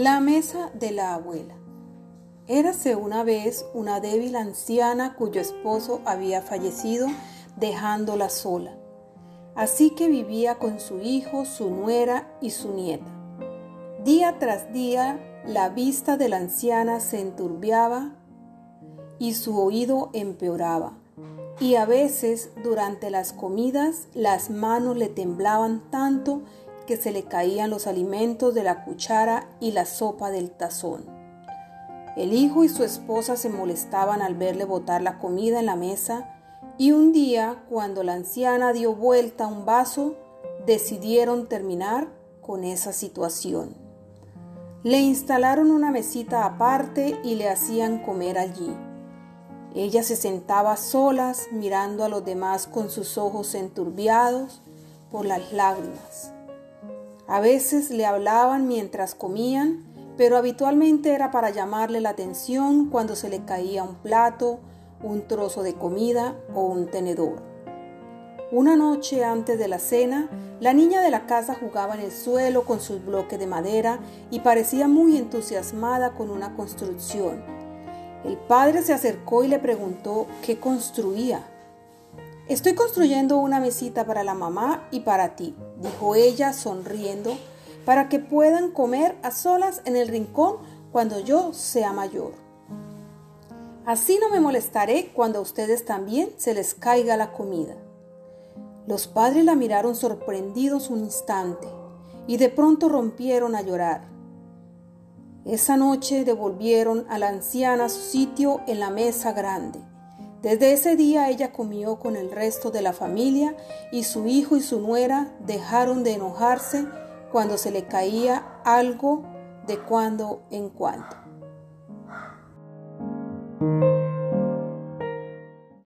La mesa de la abuela. Érase una vez una débil anciana cuyo esposo había fallecido dejándola sola. Así que vivía con su hijo, su nuera y su nieta. Día tras día la vista de la anciana se enturbiaba y su oído empeoraba. Y a veces durante las comidas las manos le temblaban tanto que se le caían los alimentos de la cuchara y la sopa del tazón. El hijo y su esposa se molestaban al verle botar la comida en la mesa y un día, cuando la anciana dio vuelta un vaso, decidieron terminar con esa situación. Le instalaron una mesita aparte y le hacían comer allí. Ella se sentaba solas mirando a los demás con sus ojos enturbiados por las lágrimas. A veces le hablaban mientras comían, pero habitualmente era para llamarle la atención cuando se le caía un plato, un trozo de comida o un tenedor. Una noche antes de la cena, la niña de la casa jugaba en el suelo con sus bloques de madera y parecía muy entusiasmada con una construcción. El padre se acercó y le preguntó qué construía. Estoy construyendo una mesita para la mamá y para ti, dijo ella sonriendo, para que puedan comer a solas en el rincón cuando yo sea mayor. Así no me molestaré cuando a ustedes también se les caiga la comida. Los padres la miraron sorprendidos un instante y de pronto rompieron a llorar. Esa noche devolvieron a la anciana su sitio en la mesa grande desde ese día ella comió con el resto de la familia y su hijo y su nuera dejaron de enojarse cuando se le caía algo de cuando en cuando.